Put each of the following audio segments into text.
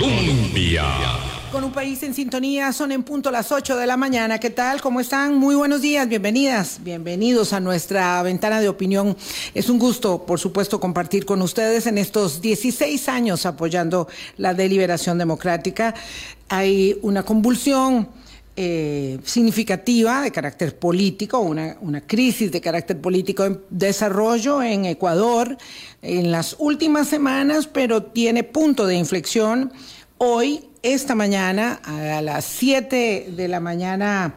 Colombia. Con un país en sintonía, son en punto las 8 de la mañana. ¿Qué tal? ¿Cómo están? Muy buenos días, bienvenidas, bienvenidos a nuestra ventana de opinión. Es un gusto, por supuesto, compartir con ustedes en estos 16 años apoyando la deliberación democrática. Hay una convulsión eh, significativa de carácter político, una, una crisis de carácter político en desarrollo en Ecuador en las últimas semanas, pero tiene punto de inflexión hoy esta mañana a las 7 de la mañana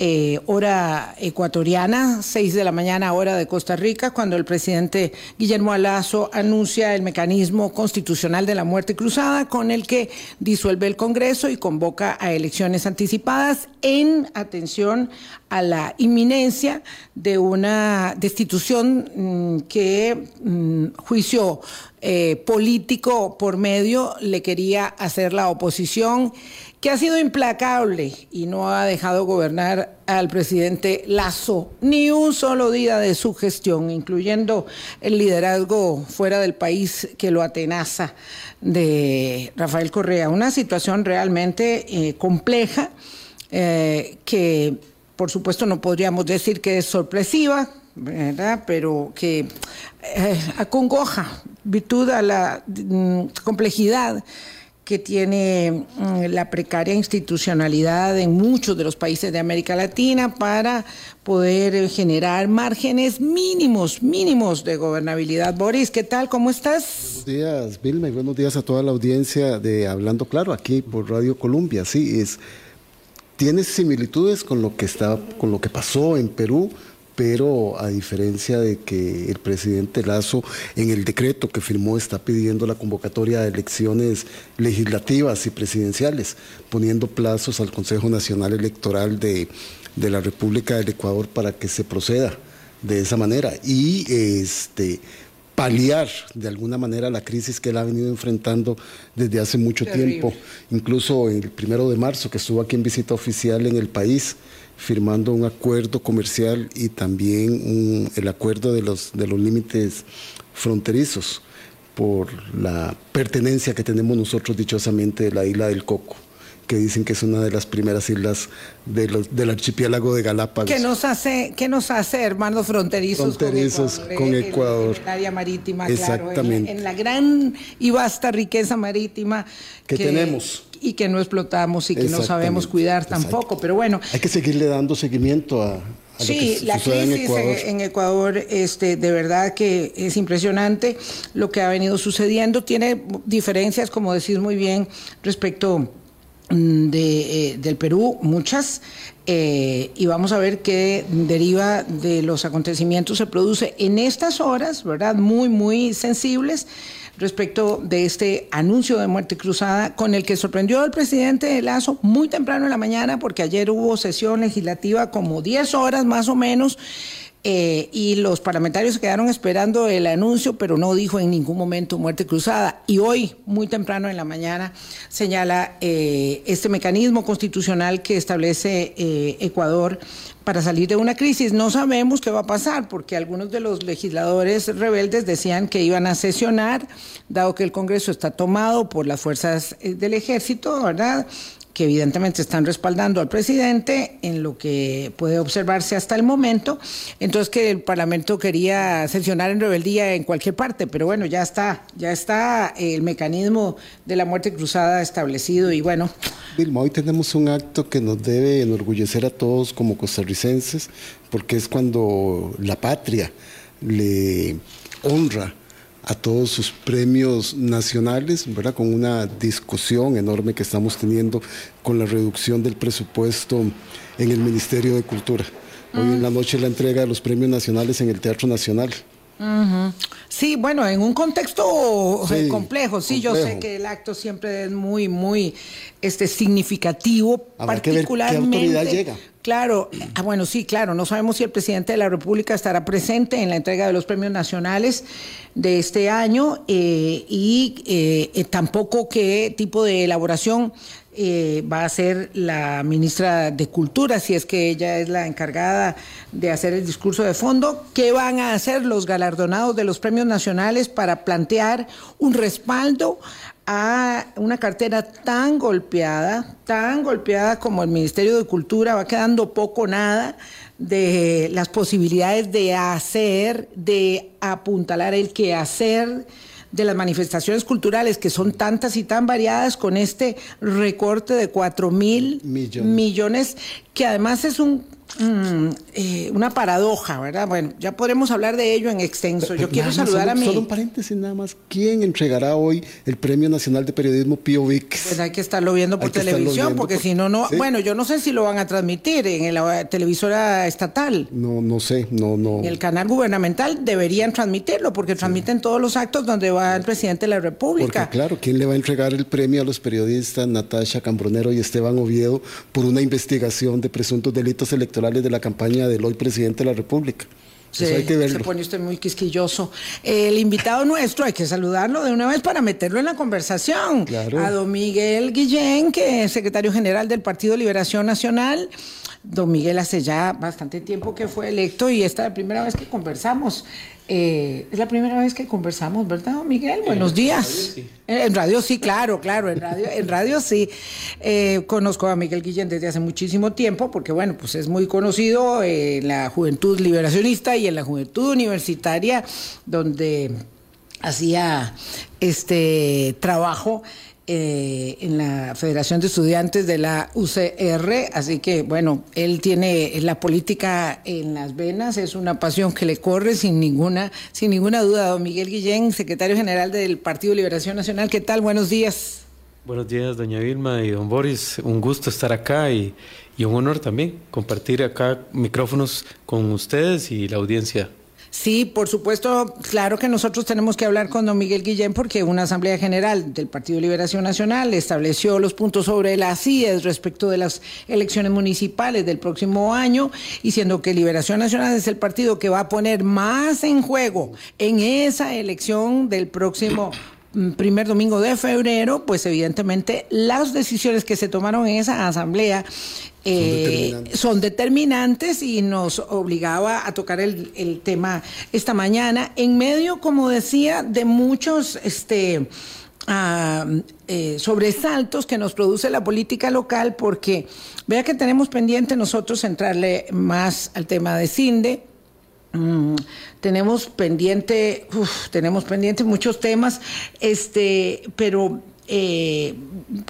eh, hora ecuatoriana, 6 de la mañana hora de Costa Rica, cuando el presidente Guillermo Alazo anuncia el mecanismo constitucional de la muerte cruzada con el que disuelve el Congreso y convoca a elecciones anticipadas en atención a la inminencia de una destitución mm, que mm, juicio eh, político por medio le quería hacer la oposición que ha sido implacable y no ha dejado gobernar al presidente Lazo ni un solo día de su gestión, incluyendo el liderazgo fuera del país que lo atenaza de Rafael Correa. Una situación realmente eh, compleja eh, que, por supuesto, no podríamos decir que es sorpresiva, ¿verdad? Pero que eh, acongoja, virtud a la mm, complejidad que tiene mm, la precaria institucionalidad en muchos de los países de América Latina para poder generar márgenes mínimos, mínimos de gobernabilidad. Boris, ¿qué tal? ¿Cómo estás? Buenos días, Vilma, y buenos días a toda la audiencia de Hablando Claro, aquí por Radio Colombia. Sí, es, tiene similitudes con lo que está, con lo que pasó en Perú pero a diferencia de que el presidente Lazo en el decreto que firmó está pidiendo la convocatoria de elecciones legislativas y presidenciales, poniendo plazos al Consejo Nacional Electoral de, la República del Ecuador para que se proceda de esa manera y este paliar de alguna manera la crisis que él ha venido enfrentando desde hace mucho tiempo, incluso el primero de marzo que estuvo aquí en visita oficial en el país, firmando un acuerdo comercial y también el acuerdo de los, de los límites fronterizos por la pertenencia que tenemos nosotros dichosamente de la isla del Coco que dicen que es una de las primeras islas de los, del archipiélago de Galápagos. ¿Qué nos hace, qué nos hace hermanos fronterizos, fronterizos con Ecuador? En, el área marítima, Exactamente. Claro, en, la gran y vasta riqueza marítima que, tenemos. Y que no explotamos y que no sabemos cuidar tampoco, pero bueno. Hay que seguirle dando seguimiento a, sí, la crisis en Ecuador. En, Ecuador, este, de verdad que es impresionante lo que ha venido sucediendo. Tiene diferencias, como decís muy bien, respecto Mm, de, eh, del Perú, muchas, eh, y vamos a ver qué deriva de los acontecimientos se produce en estas horas, ¿verdad? Muy, muy sensibles respecto de este anuncio de muerte cruzada con el que sorprendió al presidente Lazo muy temprano en la mañana, porque ayer hubo sesión legislativa como 10 horas más o menos eh, y los parlamentarios se quedaron esperando el anuncio, pero no dijo en ningún momento muerte cruzada. Y hoy, muy temprano en la mañana, señala eh, este mecanismo constitucional que establece eh, Ecuador para salir de una crisis. No sabemos qué va a pasar, porque algunos de los legisladores rebeldes decían que iban a sesionar, dado que el Congreso está tomado por las fuerzas del ejército, ¿verdad? Que evidentemente están respaldando al presidente en lo que puede observarse hasta el momento. Entonces que el Parlamento quería sesionar en rebeldía en cualquier parte, pero bueno, ya está, ya está el mecanismo de la muerte cruzada establecido y bueno. Vilma, hoy tenemos un acto que nos debe enorgullecer a todos como costarricenses, porque es cuando la patria le honra a todos sus premios nacionales, ¿verdad? Con una discusión enorme que estamos teniendo con la reducción del presupuesto en el Ministerio de Cultura. Hoy en la noche la entrega de los premios nacionales en el Teatro Nacional. Sí, bueno, en un contexto complejo, sí, yo sé que el acto siempre es muy, muy este, significativo, particularmente. llega. Claro, ah, bueno, sí, claro, no sabemos si el presidente de la República estará presente en la entrega de los premios nacionales de este año eh, y eh, tampoco qué tipo de elaboración eh, va a ser la ministra de Cultura, si es que ella es la encargada de hacer el discurso de fondo. ¿Qué van a hacer los galardonados de los premios nacionales para plantear un respaldo a una cartera tan golpeada, tan golpeada como el Ministerio de Cultura, va quedando poco nada de las posibilidades de hacer, de apuntalar el quehacer de las manifestaciones culturales, que son tantas y tan variadas, con este recorte de 4 mil millones, que además es un Mm, eh, una paradoja, ¿verdad? Bueno, ya podremos hablar de ello en extenso. Yo quiero saludar a mi... Solo un paréntesis nada más. ¿Quién entregará hoy el Premio Nacional de Periodismo Pío Vix? Pues hay que estarlo viendo por televisión, porque si no, no... Bueno, yo no sé si lo van a transmitir en la televisora estatal. No, no sé, no, no. En el canal gubernamental deberían transmitirlo, porque transmiten todos los actos donde va el presidente de la República. Porque claro, ¿quién le va a entregar el premio a los periodistas Natasha Cambronero y Esteban Oviedo por una investigación de presuntos delitos electorales? De la campaña del hoy presidente de la República. Sí, hay que verlo. Se pone usted muy quisquilloso. El invitado nuestro, hay que saludarlo de una vez para meterlo en la conversación. A don Miguel Guillén, que es secretario general del Partido Liberación Nacional. Don Miguel hace ya bastante tiempo que fue electo y esta es la primera vez que conversamos. Eh, es la primera vez que conversamos, ¿verdad, Miguel? Buenos días. En radio sí, claro, claro, en radio, en radio sí. Eh, conozco a Miguel Guillén desde hace muchísimo tiempo, porque bueno, pues es muy conocido en la juventud liberacionista y en la juventud universitaria, donde hacía este trabajo eh, en la Federación de Estudiantes de la UCR, así que bueno, él tiene la política en las venas, es una pasión que le corre sin ninguna, sin ninguna duda. Don Miguel Guillén, secretario general del Partido Liberación Nacional, ¿qué tal? Buenos días. Buenos días, doña Vilma y don Boris. Un gusto estar acá y, y un honor también compartir acá micrófonos con ustedes y la audiencia Sí, por supuesto, claro que nosotros tenemos que hablar con don Miguel Guillén porque una Asamblea General del Partido Liberación Nacional estableció los puntos sobre las CIES respecto de las elecciones municipales del próximo año, y siendo que Liberación Nacional es el partido que va a poner más en juego en esa elección del próximo primer domingo de febrero, pues evidentemente las decisiones que se tomaron en esa asamblea eh, son, determinantes. y nos obligaba a tocar el, tema esta mañana en medio, como decía, de muchos este, eh, sobresaltos que nos produce la política local, porque vea que tenemos pendiente nosotros entrarle más al tema de CINDE. Mm, tenemos pendiente, tenemos pendiente muchos temas, este, pero eh,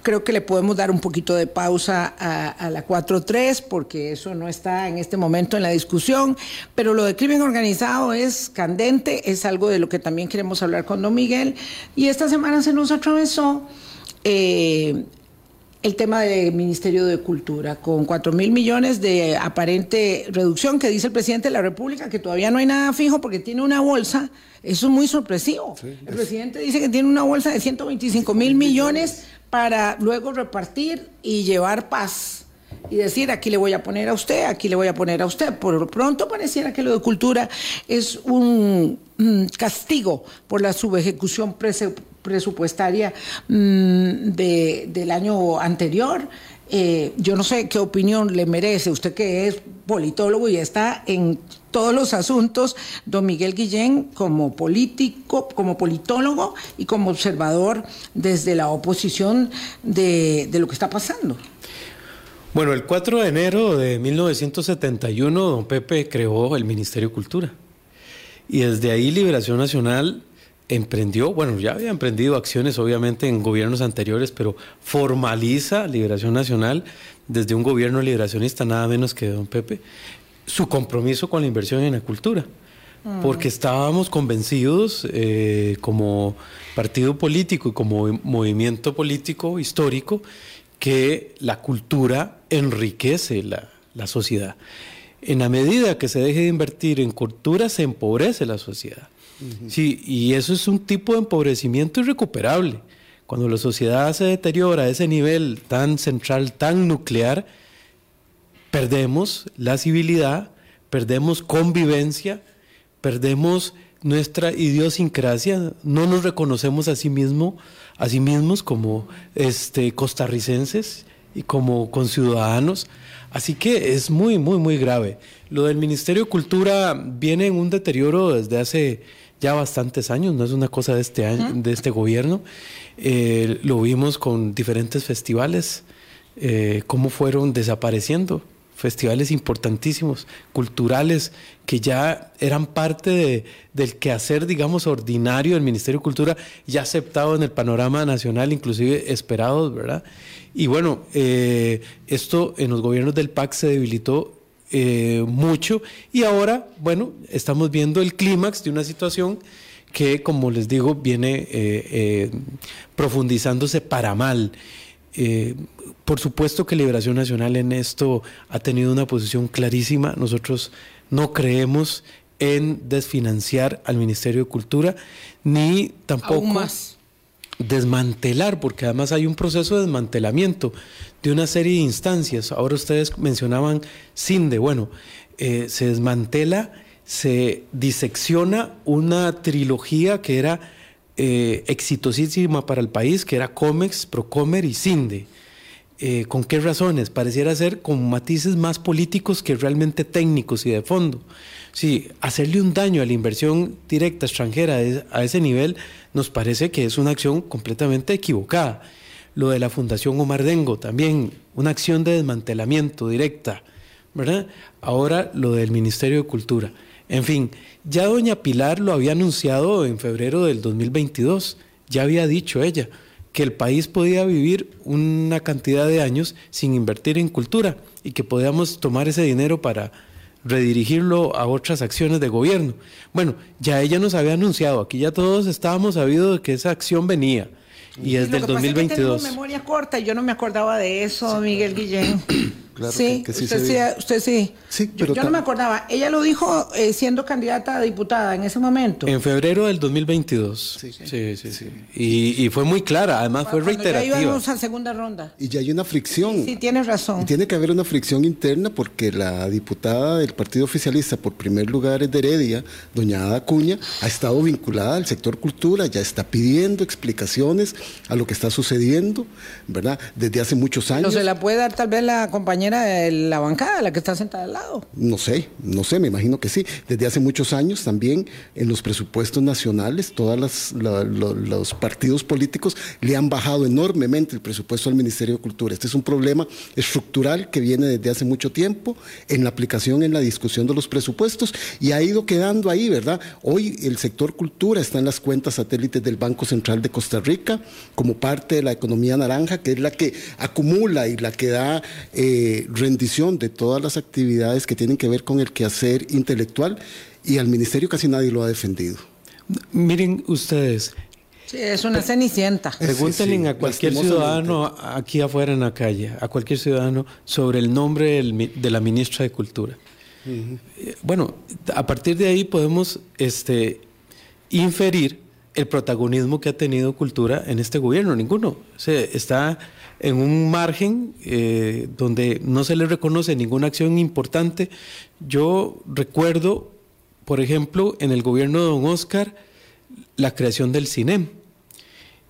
creo que le podemos dar un poquito de pausa a, la 4.3 porque eso no está en este momento en la discusión, pero lo de crimen organizado es candente, es algo de lo que también queremos hablar con don Miguel y esta semana se nos atravesó eh, el tema del Ministerio de Cultura, con 4 mil millones de aparente reducción que dice el presidente de la República, que todavía no hay nada fijo porque tiene una bolsa. Eso es muy sorpresivo. el presidente dice que tiene una bolsa de 125 mil millones para luego repartir y llevar paz. Y decir, aquí le voy a poner a usted, aquí le voy a poner a usted. Por lo pronto pareciera que lo de cultura es un castigo por la subejecución presupuestaria mm, de, del año anterior. Eh, yo no sé qué opinión le merece usted que es politólogo y está en todos los asuntos, don Miguel Guillén como político, como politólogo y como observador desde la oposición de, de lo que está pasando. Bueno, el 4 de enero de 1971, don Pepe creó el Ministerio de Cultura. Y desde ahí Liberación Nacional emprendió, bueno, ya había emprendido acciones obviamente en gobiernos anteriores, pero formaliza Liberación Nacional desde un gobierno liberacionista, nada menos que don Pepe, su compromiso con la inversión en la cultura. Mm. Porque estábamos convencidos eh, como partido político y como movimiento político histórico que la cultura enriquece la, la sociedad. En la medida que se deje de invertir en cultura, se empobrece la sociedad. Sí, y eso es un tipo de empobrecimiento irrecuperable. Cuando la sociedad se deteriora a ese nivel tan central, tan nuclear, perdemos la civilidad, perdemos convivencia, perdemos nuestra idiosincrasia, no nos reconocemos a sí, mismo, a sí mismos como este, costarricenses y como conciudadanos. Así que es muy, muy, muy grave. Lo del Ministerio de Cultura viene en un deterioro desde hace ya bastantes años, no es una cosa de este año, de este gobierno. Eh, lo vimos con diferentes festivales, eh, cómo fueron desapareciendo festivales importantísimos, culturales, que ya eran parte de, del quehacer, digamos, ordinario del Ministerio de Cultura, ya aceptado en el panorama nacional, inclusive esperados, ¿verdad? Y bueno, eh, esto en los gobiernos del PAC se debilitó eh, mucho y ahora, bueno, estamos viendo el clímax de una situación que, como les digo, viene eh, profundizándose para mal. Eh, por supuesto que Liberación Nacional en esto ha tenido una posición clarísima. Nosotros no creemos en desfinanciar al Ministerio de Cultura, ni tampoco desmantelar, porque además hay un proceso de desmantelamiento de una serie de instancias. Ahora ustedes mencionaban CINDE, bueno, eh, se desmantela, se disecciona una trilogía que era eh, exitosísima para el país, que era COMEX, Procomer y CINDE. Eh, ¿Con qué razones? Pareciera ser con matices más políticos que realmente técnicos y de fondo. Sí, hacerle un daño a la inversión directa extranjera a ese nivel nos parece que es una acción completamente equivocada. Lo de la Fundación Omar Dengo también, una acción de desmantelamiento directa, ¿verdad? Ahora lo del Ministerio de Cultura. En fin, ya doña Pilar lo había anunciado en febrero del 2022, ya había dicho ella que el país podía vivir una cantidad de años sin invertir en cultura y que podíamos tomar ese dinero para redirigirlo a otras acciones de gobierno. Bueno, ya ella nos había anunciado, aquí ya todos estábamos sabidos de que esa acción venía y desde el 2022. Pasa memoria corta y yo no me acordaba de eso, Miguel Guillén. sí, usted, sí usted sí. yo, no me acordaba. Ella lo dijo eh, siendo candidata a diputada en ese momento. En febrero del 2022. Sí, sí, sí. Y, fue muy clara, además fue reiterativa. Ya íbamos a segunda ronda. Y ya hay una fricción. Sí, tienes razón. Y tiene que haber una fricción interna porque la diputada del Partido Oficialista, por primer lugar es de Heredia, doña Ada Cuña, ha estado vinculada al sector cultura, ya está pidiendo explicaciones a lo que está sucediendo, ¿verdad? Desde hace muchos años. No se la puede dar tal vez la compañera de la bancada, la que está sentada al lado. No sé, no sé, me imagino que sí. Desde hace muchos años también en los presupuestos nacionales, todos los partidos políticos le han bajado enormemente el presupuesto al Ministerio de Cultura. Este es un problema estructural que viene desde hace mucho tiempo en la aplicación, en la discusión de los presupuestos y ha ido quedando ahí, ¿verdad? Hoy el sector cultura está en las cuentas satélites del Banco Central de Costa Rica como parte de la economía naranja, que es la que acumula y la que da... Eh, rendición de todas las actividades que tienen que ver con el quehacer intelectual y al ministerio casi nadie lo ha defendido. Miren ustedes. Sí, es una cenicienta. Pregúntenle a cualquier ciudadano aquí afuera en la calle, a cualquier ciudadano, sobre el nombre de la ministra de Cultura. Eh, bueno, a partir de ahí podemos este, inferir el protagonismo que ha tenido cultura en este gobierno. Ninguno. está en un margen eh, donde no se le reconoce ninguna acción importante. Yo recuerdo, por ejemplo, en el gobierno de don Oscar, la creación del CINEM.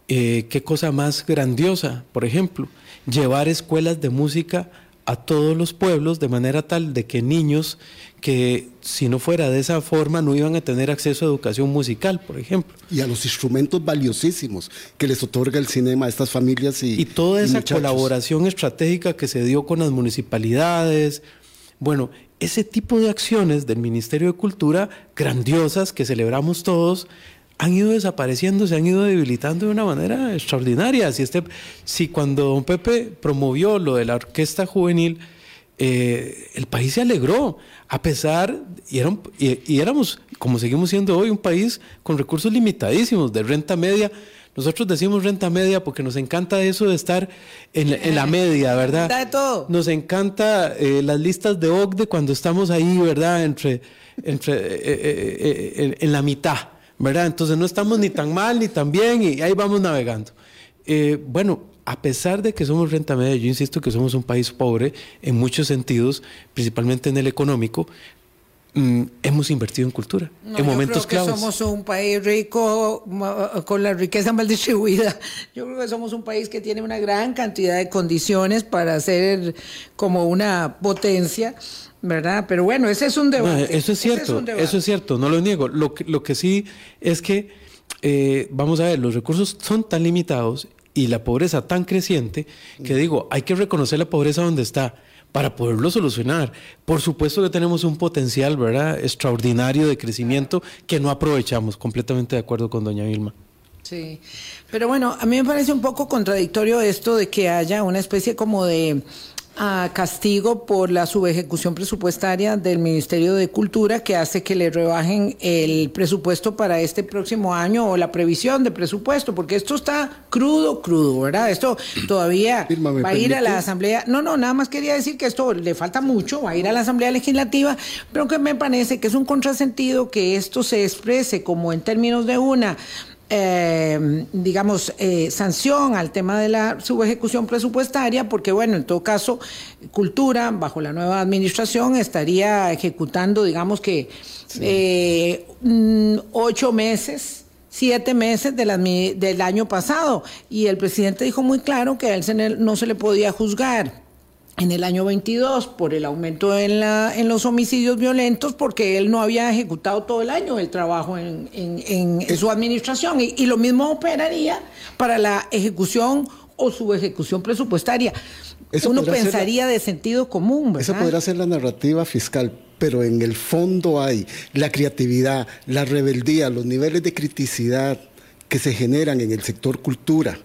Eh, qué cosa más grandiosa, por ejemplo, llevar escuelas de música a todos los pueblos de manera tal de que niños que si no fuera de esa forma no iban a tener acceso a educación musical, por ejemplo. Y a los instrumentos valiosísimos que les otorga el cinema a estas familias y... Y toda esa colaboración estratégica que se dio con las municipalidades. Bueno, ese tipo de acciones del Ministerio de Cultura, grandiosas, que celebramos todos, han ido desapareciendo, se han ido debilitando de una manera extraordinaria. Si, este, si cuando don Pepe promovió lo de la orquesta juvenil, eh, el país se alegró, a pesar, y, y, éramos, como seguimos siendo hoy, un país con recursos limitadísimos de renta media. Nosotros decimos renta media porque nos encanta eso de estar en, la media, ¿verdad? De todo. Nos encanta eh, las listas de OCDE cuando estamos ahí, ¿verdad? Entre, entre eh, en la mitad. ¿Verdad? Entonces no estamos ni tan mal ni tan bien y ahí vamos navegando. Eh, bueno, a pesar de que somos renta media, yo insisto que somos un país pobre en muchos sentidos, principalmente en el económico, mm, hemos invertido en cultura en momentos yo creo que Somos un país rico con la riqueza mal distribuida. Yo creo que somos un país que tiene una gran cantidad de condiciones para ser como una potencia. ¿Verdad? Pero bueno, ese es un debate. eso es cierto, eso es cierto, no lo niego. Lo que, lo que sí es que, eh, vamos a ver, los recursos son tan limitados y la pobreza tan creciente que digo, hay que reconocer la pobreza donde está para poderlo solucionar. Por supuesto que tenemos un potencial, ¿verdad?, extraordinario de crecimiento que no aprovechamos. Completamente de acuerdo con doña Vilma. Sí, pero bueno, a mí me parece un poco contradictorio esto de que haya una especie como de a castigo por la subejecución presupuestaria del Ministerio de Cultura que hace que le rebajen el presupuesto para este próximo año o la previsión de presupuesto, porque esto está crudo, crudo, ¿verdad? Esto todavía va a ir a la Asamblea. No, no, nada más quería decir que esto le falta mucho, va a ir a la Asamblea Legislativa, pero que me parece que es un contrasentido que esto se exprese como en términos de una eh, digamos, eh, sanción al tema de la subejecución presupuestaria, porque, bueno, en todo caso, Cultura, bajo la nueva administración, estaría ejecutando, digamos que, eh, mm, ocho meses siete meses de la, del año pasado. Y el presidente dijo muy claro que a él no se le podía juzgar en el año 22 por el aumento en, la, en los homicidios violentos porque él no había ejecutado todo el año el trabajo en, en, su administración y, lo mismo operaría para la ejecución o su ejecución presupuestaria. Uno pensaría de sentido común. ¿verdad? Esa podría ser la narrativa fiscal, pero en el fondo hay la creatividad, la rebeldía, los niveles de criticidad que se generan en el sector cultura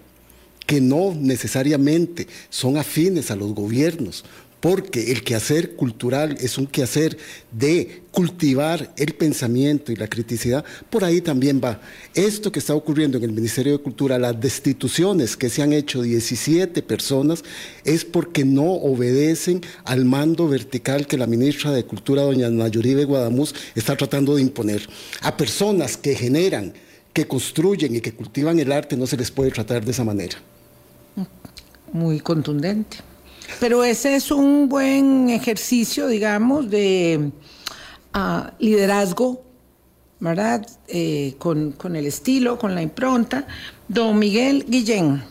que no necesariamente son afines a los gobiernos, porque el quehacer cultural es un quehacer de cultivar el pensamiento y la criticidad, por ahí también va. Esto que está ocurriendo en el Ministerio de Cultura, las destituciones que se han hecho 17 personas, es porque no obedecen al mando vertical que la ministra de Cultura, doña Nayuribe Guadamuz, está tratando de imponer. A personas que generan, que construyen y que cultivan el arte, no se les puede tratar de esa manera muy contundente. Pero ese es un buen ejercicio, digamos, de ah, liderazgo, ¿verdad? Eh, con, el estilo, con la impronta. Don Miguel Guillén,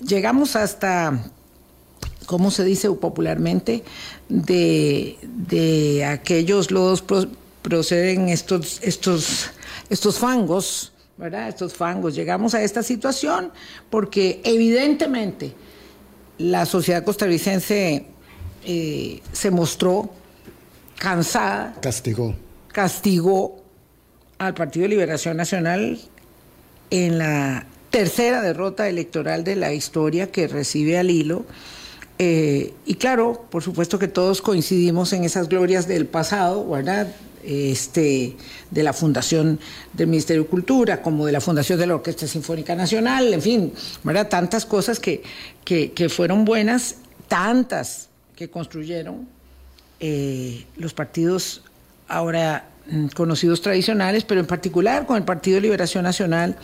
llegamos hasta, ¿cómo se dice popularmente? De, de aquellos lodos proceden estos, estos, estos fangos, ¿verdad? Estos fangos. Llegamos a esta situación porque evidentemente la sociedad costarricense eh, se mostró cansada. Castigó. Castigó al Partido de Liberación Nacional en la tercera derrota electoral de la historia que recibe al hilo. Eh, y claro, por supuesto que todos coincidimos en esas glorias del pasado, ¿verdad? Este, de la fundación del Ministerio de Cultura, como de la fundación de la Orquesta Sinfónica Nacional, en fin, ¿verdad? tantas cosas que, que, fueron buenas, tantas que construyeron eh, los partidos ahora mm, conocidos tradicionales, pero en particular con el Partido de Liberación Nacional,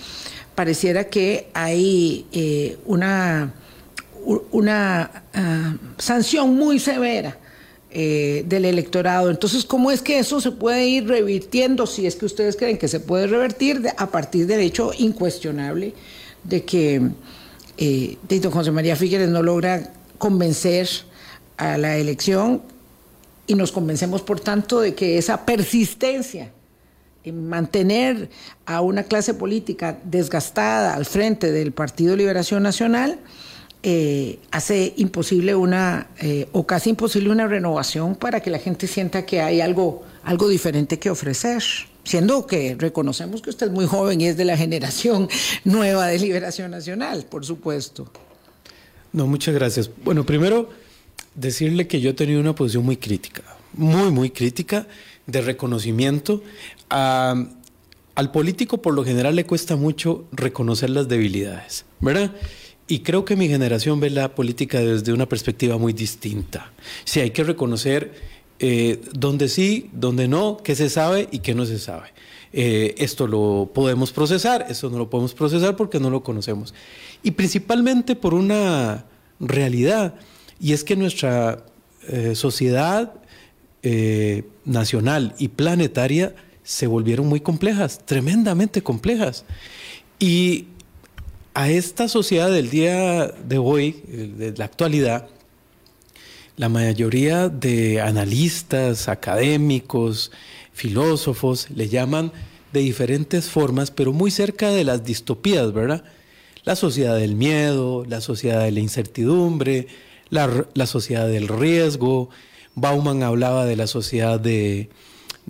pareciera que hay eh, una, una ah, sanción muy severa eh, del electorado. Entonces, ¿cómo es que eso se puede ir revirtiendo, si es que ustedes creen que se puede revertir a partir del hecho incuestionable de que eh, José María Figueres no logra convencer a la elección y nos convencemos, por tanto, de que esa persistencia en mantener a una clase política desgastada al frente del Partido Liberación Nacional, eh, hace imposible una, eh, o casi imposible una renovación para que la gente sienta que hay algo, algo diferente que ofrecer. Siendo que reconocemos que usted es muy joven y es de la generación nueva de Liberación Nacional, por supuesto. No, muchas gracias. Bueno, primero, decirle que yo he tenido una posición muy crítica, muy, muy crítica, de reconocimiento. al político, por lo general, le cuesta mucho reconocer las debilidades, ¿verdad? Y creo que mi generación ve la política desde una perspectiva muy distinta. Sí, hay que reconocer eh, dónde sí, dónde no, qué se sabe y qué no se sabe. Eh, esto lo podemos procesar, esto no lo podemos procesar porque no lo conocemos. Y principalmente por una realidad, y es que nuestra eh, sociedad eh, nacional y planetaria se volvieron muy complejas, tremendamente complejas. Y a esta sociedad del día de hoy, de la actualidad, la mayoría de analistas, académicos, filósofos le llaman de diferentes formas, pero muy cerca de las distopías, ¿verdad? La sociedad del miedo, la sociedad de la incertidumbre, la, sociedad del riesgo. Bauman hablaba de la sociedad de,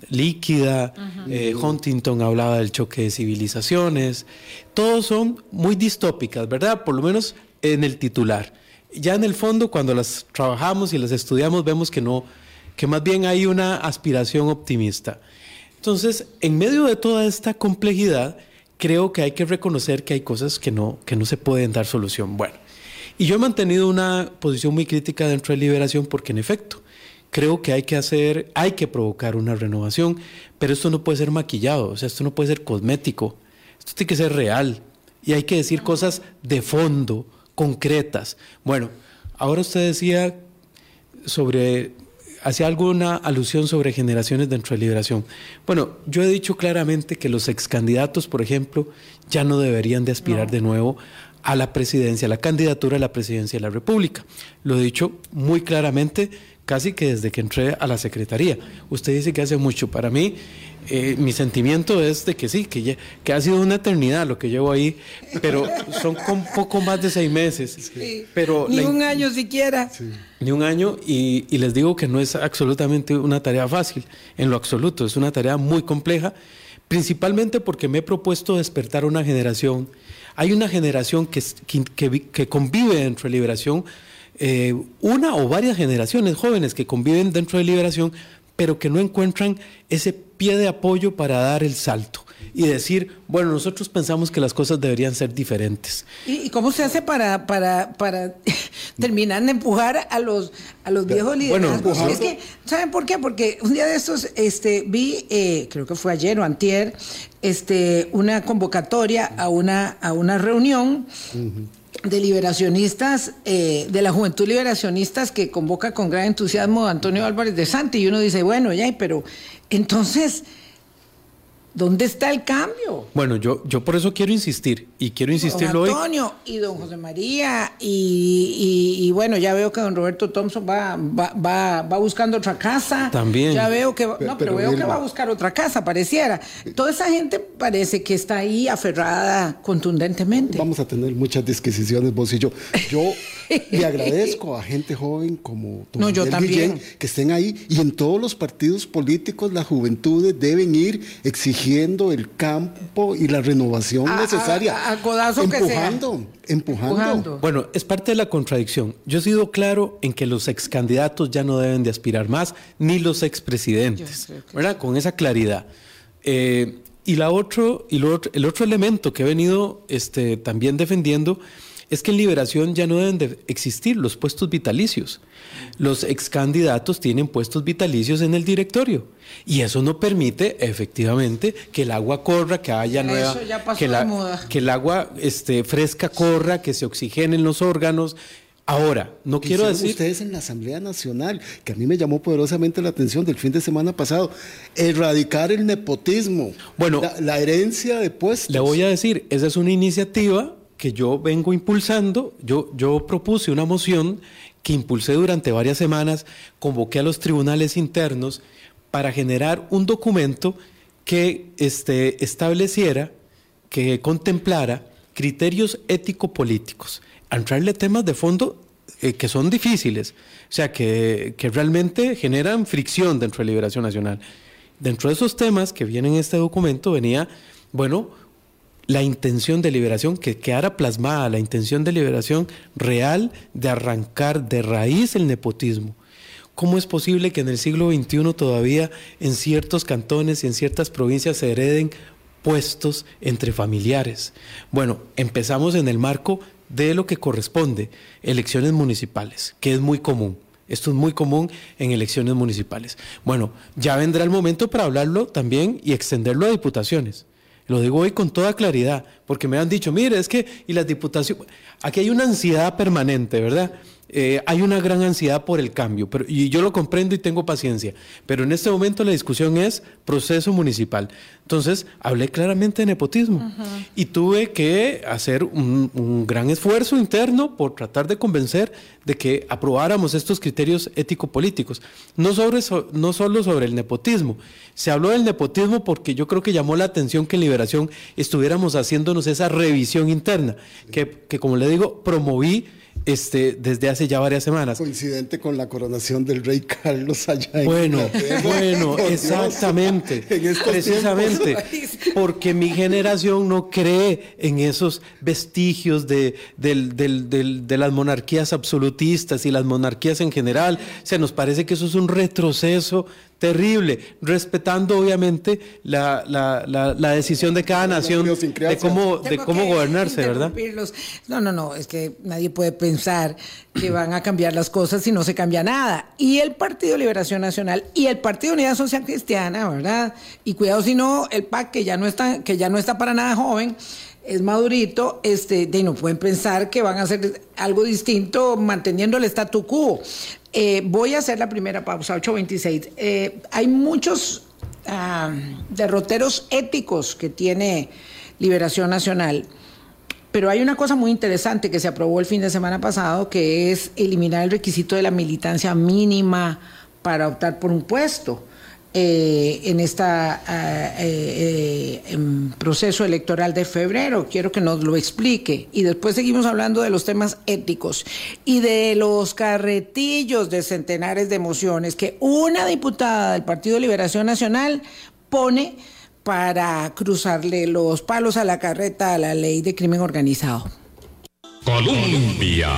líquida, eh, Huntington hablaba del choque de civilizaciones, todos son muy distópicas, ¿verdad? Por lo menos en el titular. Ya en el fondo, cuando las trabajamos y las estudiamos, vemos que no, que más bien hay una aspiración optimista. Entonces, en medio de toda esta complejidad, creo que hay que reconocer que hay cosas que no, que no se pueden dar solución. Bueno, y yo he mantenido una posición muy crítica dentro de Liberación porque, en efecto, creo que hay que hacer, hay que provocar una renovación, pero esto no puede ser maquillado, o sea, esto no puede ser cosmético, esto tiene que ser real y hay que decir cosas de fondo, concretas. Bueno, ahora usted decía sobre, hacía alguna alusión sobre generaciones dentro de Liberación. Bueno, yo he dicho claramente que los ex candidatos, por ejemplo, ya no deberían de aspirar de nuevo a la presidencia, a la candidatura a la presidencia de la República. Lo he dicho muy claramente casi que desde que entré a la Secretaría. Usted dice que hace mucho. Para mí, eh, mi sentimiento es de que sí, que, que ha sido una eternidad lo que llevo ahí, pero son con poco más de seis meses. Pero ni un año siquiera. Ni un año, y, y les digo que no es absolutamente una tarea fácil, en lo absoluto, es una tarea muy compleja, principalmente porque me he propuesto despertar una generación. Hay una generación que, que, que convive dentro de liberación eh, una o varias generaciones jóvenes que conviven dentro de Liberación, pero que no encuentran ese pie de apoyo para dar el salto y decir, bueno, nosotros pensamos que las cosas deberían ser diferentes. ¿Y, cómo se hace para, para, para terminar de empujar a los, a los viejos líderes? Bueno, es que, ¿saben por qué? Porque un día de estos este, vi, eh, creo que fue ayer o antier, este, una convocatoria a una, a una reunión de liberacionistas, eh, de la juventud liberacionistas que convoca con gran entusiasmo Antonio Álvarez de Santi. Y uno dice, bueno, ya, pero entonces ¿Dónde está el cambio? Bueno, yo, yo por eso quiero insistir y quiero insistirlo don Antonio y don José María y, bueno, ya veo que don Roberto Thompson va, va, va, buscando otra casa. También. Ya veo que, no, pero, veo que va a buscar otra casa, pareciera. Toda esa gente parece que está ahí aferrada contundentemente. Vamos a tener muchas disquisiciones vos y yo. Yo le agradezco a gente joven como don no, yo que estén ahí y en todos los partidos políticos las juventudes deben ir exigiendo el campo y la renovación necesaria. A, codazo empujando, que empujando, Bueno, es parte de la contradicción. Yo he sido claro en que los ex candidatos ya no deben de aspirar más, ni los expresidentes, ¿verdad? Con esa claridad. Eh, y la otro, y lo el otro elemento que he venido este, también defendiendo es que en liberación ya no deben de existir los puestos vitalicios. Los ex candidatos tienen puestos vitalicios en el directorio y eso no permite efectivamente que el agua corra, que haya nueva, que, que, el agua este, fresca corra, que se oxigenen los órganos. Ahora, no quiero decir. Ustedes en la Asamblea Nacional, que a mí me llamó poderosamente la atención del fin de semana pasado, erradicar el nepotismo, bueno, la, la herencia de puestos. Le voy a decir, esa es una iniciativa que yo vengo impulsando. Yo, yo propuse una moción que impulsé durante varias semanas, convoqué a los tribunales internos para generar un documento que este, estableciera, que contemplara criterios ético-políticos, entrarle temas de fondo eh, que son difíciles, o sea, que, que realmente generan fricción dentro de Liberación Nacional. Dentro de esos temas que vienen en este documento venía, bueno, la intención de liberación, que quedara plasmada la intención de liberación real de arrancar de raíz el nepotismo. ¿Cómo es posible que en el siglo XXI todavía en ciertos cantones y en ciertas provincias se hereden puestos entre familiares? Bueno, empezamos en el marco de lo que corresponde, elecciones municipales, que es muy común. Esto es muy común en elecciones municipales. Bueno, ya vendrá el momento para hablarlo también y extenderlo a diputaciones. Lo digo hoy con toda claridad, porque me han dicho, mire, es que, y las diputaciones, aquí hay una ansiedad permanente, ¿verdad? Eh, hay una gran ansiedad por el cambio, pero, y yo lo comprendo y tengo paciencia, pero en este momento la discusión es proceso municipal. Entonces, hablé claramente de nepotismo y tuve que hacer un, gran esfuerzo interno por tratar de convencer de que aprobáramos estos criterios ético-políticos. No, sobre, no solo sobre el nepotismo, se habló del nepotismo porque yo creo que llamó la atención que en Liberación estuviéramos haciéndonos esa revisión interna, que, que como le digo, promoví este, desde hace ya varias semanas. Coincidente con la coronación del rey Carlos allá en Bueno, bueno, exactamente. precisamente. Porque mi generación no cree en esos vestigios de, de las monarquías absolutistas y las monarquías en general. Se nos parece que eso es un retroceso terrible, respetando obviamente la, la, la, decisión de cada nación de cómo, de cómo gobernarse, ¿verdad? No, no, no, es que nadie puede pensar que van a cambiar las cosas si no se cambia nada. Y el Partido Liberación Nacional y el Partido Unidad Social Cristiana, ¿verdad? Y cuidado si no, el PAC, que ya no está, que ya no está para nada joven, es madurito, este, de no pueden pensar que van a hacer algo distinto manteniendo el statu quo. Eh, voy a hacer la primera pausa, 8.26. Eh, hay muchos ah, derroteros éticos que tiene Liberación Nacional, pero hay una cosa muy interesante que se aprobó el fin de semana pasado, que es eliminar el requisito de la militancia mínima para optar por un puesto. Eh, en este proceso electoral de febrero. Quiero que nos lo explique. Y después seguimos hablando de los temas éticos y de los carretillos de centenares de mociones que una diputada del Partido Liberación Nacional pone para cruzarle los palos a la carreta a la ley de crimen organizado. Colombia.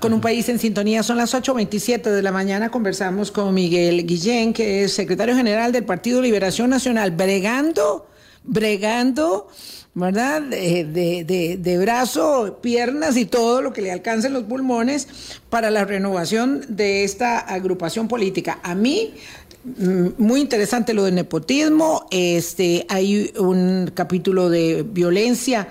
Con un país en sintonía, son las 8.27 de la mañana. Conversamos con Miguel Guillén, que es secretario general del Partido Liberación Nacional, bregando, bregando, ¿verdad? De, de, brazo, piernas y todo lo que le alcancen los pulmones para la renovación de esta agrupación política. A mí mm, muy interesante lo del nepotismo. Este, hay un capítulo de violencia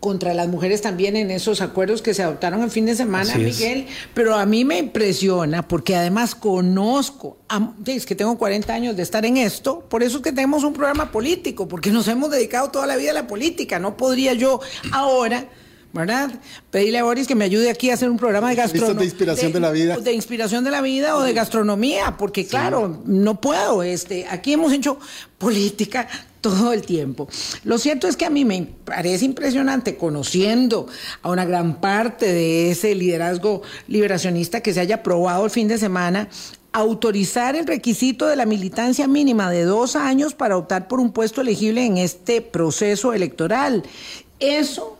contra las mujeres también en esos acuerdos que se adoptaron el fin de semana, Miguel, pero a mí me impresiona porque además conozco, es que tengo 40 años de estar en esto, por eso es que tenemos un programa político, porque nos hemos dedicado toda la vida a la política, no podría yo ahora ¿verdad? Pedirle a Boris que me ayude aquí a hacer un programa de gastronomía. de inspiración de, la vida. De inspiración de la vida o de gastronomía, porque claro, no puedo. Este, aquí hemos hecho política todo el tiempo. Lo cierto es que a mí me parece impresionante, conociendo a una gran parte de ese liderazgo liberacionista que se haya aprobado el fin de semana, autorizar el requisito de la militancia mínima de dos años para optar por un puesto elegible en este proceso electoral. Eso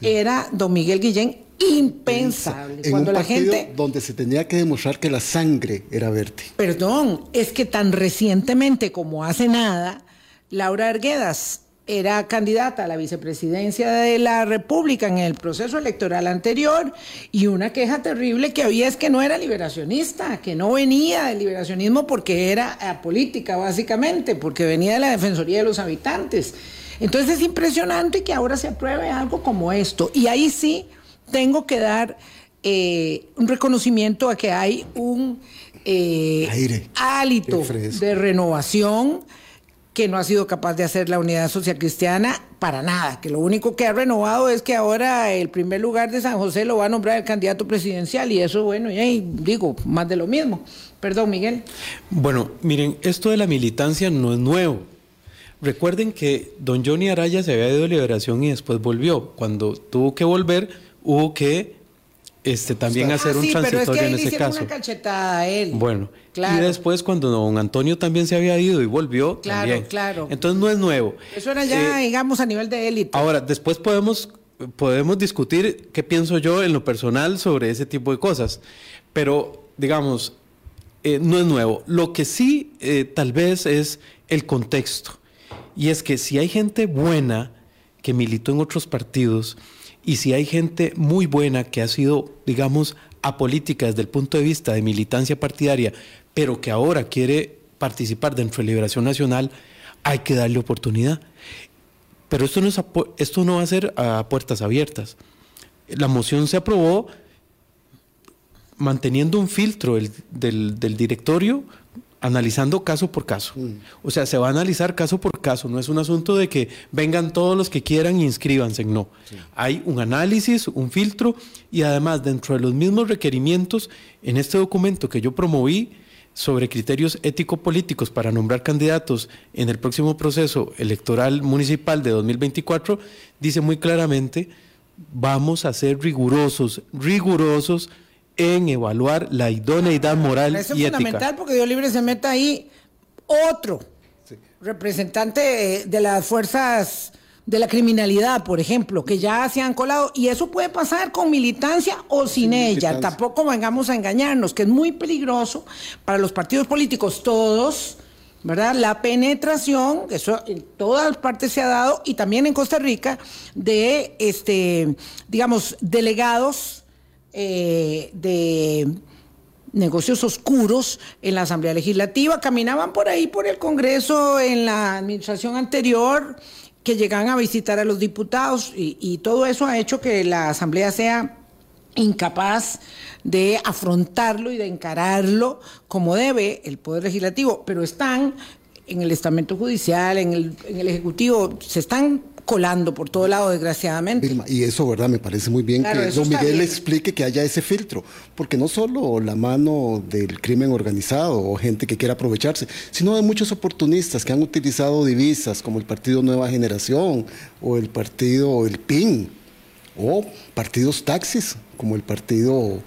era don Miguel Guillén impensable. En cuando la gente donde se tenía que demostrar que la sangre era verde. Perdón, es que tan recientemente como hace nada, Laura Arguedas era candidata a la vicepresidencia de la República en el proceso electoral anterior y una queja terrible que había es que no era liberacionista, que no venía del liberacionismo porque era política básicamente, porque venía de la Defensoría de los Habitantes. Entonces es impresionante que ahora se apruebe algo como esto. Y ahí sí tengo que dar eh, un reconocimiento a que hay un eh, hálito de renovación que no ha sido capaz de hacer la unidad social cristiana para nada, que lo único que ha renovado es que ahora el primer lugar de San José lo va a nombrar el candidato presidencial y eso, bueno, y digo, más de lo mismo. Perdón, Miguel. Bueno, miren, esto de la militancia no es nuevo. Recuerden que don Johnny Araya se había ido de liberación y después volvió. Cuando tuvo que volver, hubo que este, también hacer un transitorio en ese caso. Una cachetada a él. Bueno, y después cuando don Antonio también se había ido y volvió. Claro, también. claro. Entonces no es nuevo. Eso era ya, eh, digamos, a nivel de élite. Ahora, después podemos, podemos discutir qué pienso yo en lo personal sobre ese tipo de cosas. Pero, digamos, eh, no es nuevo. Lo que sí, eh, tal vez, es el contexto. Y es que si hay gente buena que militó en otros partidos y si hay gente muy buena que ha sido, digamos, apolítica desde el punto de vista de militancia partidaria, pero que ahora quiere participar dentro de Liberación Nacional, hay que darle oportunidad. Pero esto no, es esto no va a ser a puertas abiertas. La moción se aprobó manteniendo un filtro del, directorio analizando caso por caso. Mm. O sea, se va a analizar caso por caso, no es un asunto de que vengan todos los que quieran e inscríbanse, no. Hay un análisis, un filtro y además dentro de los mismos requerimientos en este documento que yo promoví sobre criterios ético-políticos para nombrar candidatos en el próximo proceso electoral municipal de 2024, dice muy claramente, vamos a ser rigurosos, rigurosos en evaluar la idoneidad moral y ética. Es fundamental porque Dios libre se meta ahí otro representante de las fuerzas de la criminalidad, por ejemplo, que ya se han colado, y eso puede pasar con militancia o sin, ella. Tampoco vengamos a engañarnos, que es muy peligroso para los partidos políticos todos. ¿verdad? La penetración, eso en todas partes se ha dado, y también en Costa Rica, de, este, digamos, delegados eh, de negocios oscuros en la Asamblea Legislativa, caminaban por ahí por el Congreso en la administración anterior, que llegan a visitar a los diputados y, todo eso ha hecho que la Asamblea sea incapaz de afrontarlo y de encararlo como debe el Poder Legislativo, pero están en el estamento judicial, en el, en el Ejecutivo, se están colando por todo lado, desgraciadamente. y eso, ¿verdad? Me parece muy bien que don Miguel explique que haya ese filtro, porque no solo la mano del crimen organizado o gente que quiera aprovecharse, sino de muchos oportunistas que han utilizado divisas como el Partido Nueva Generación o el Partido El PIN o partidos taxis como el partido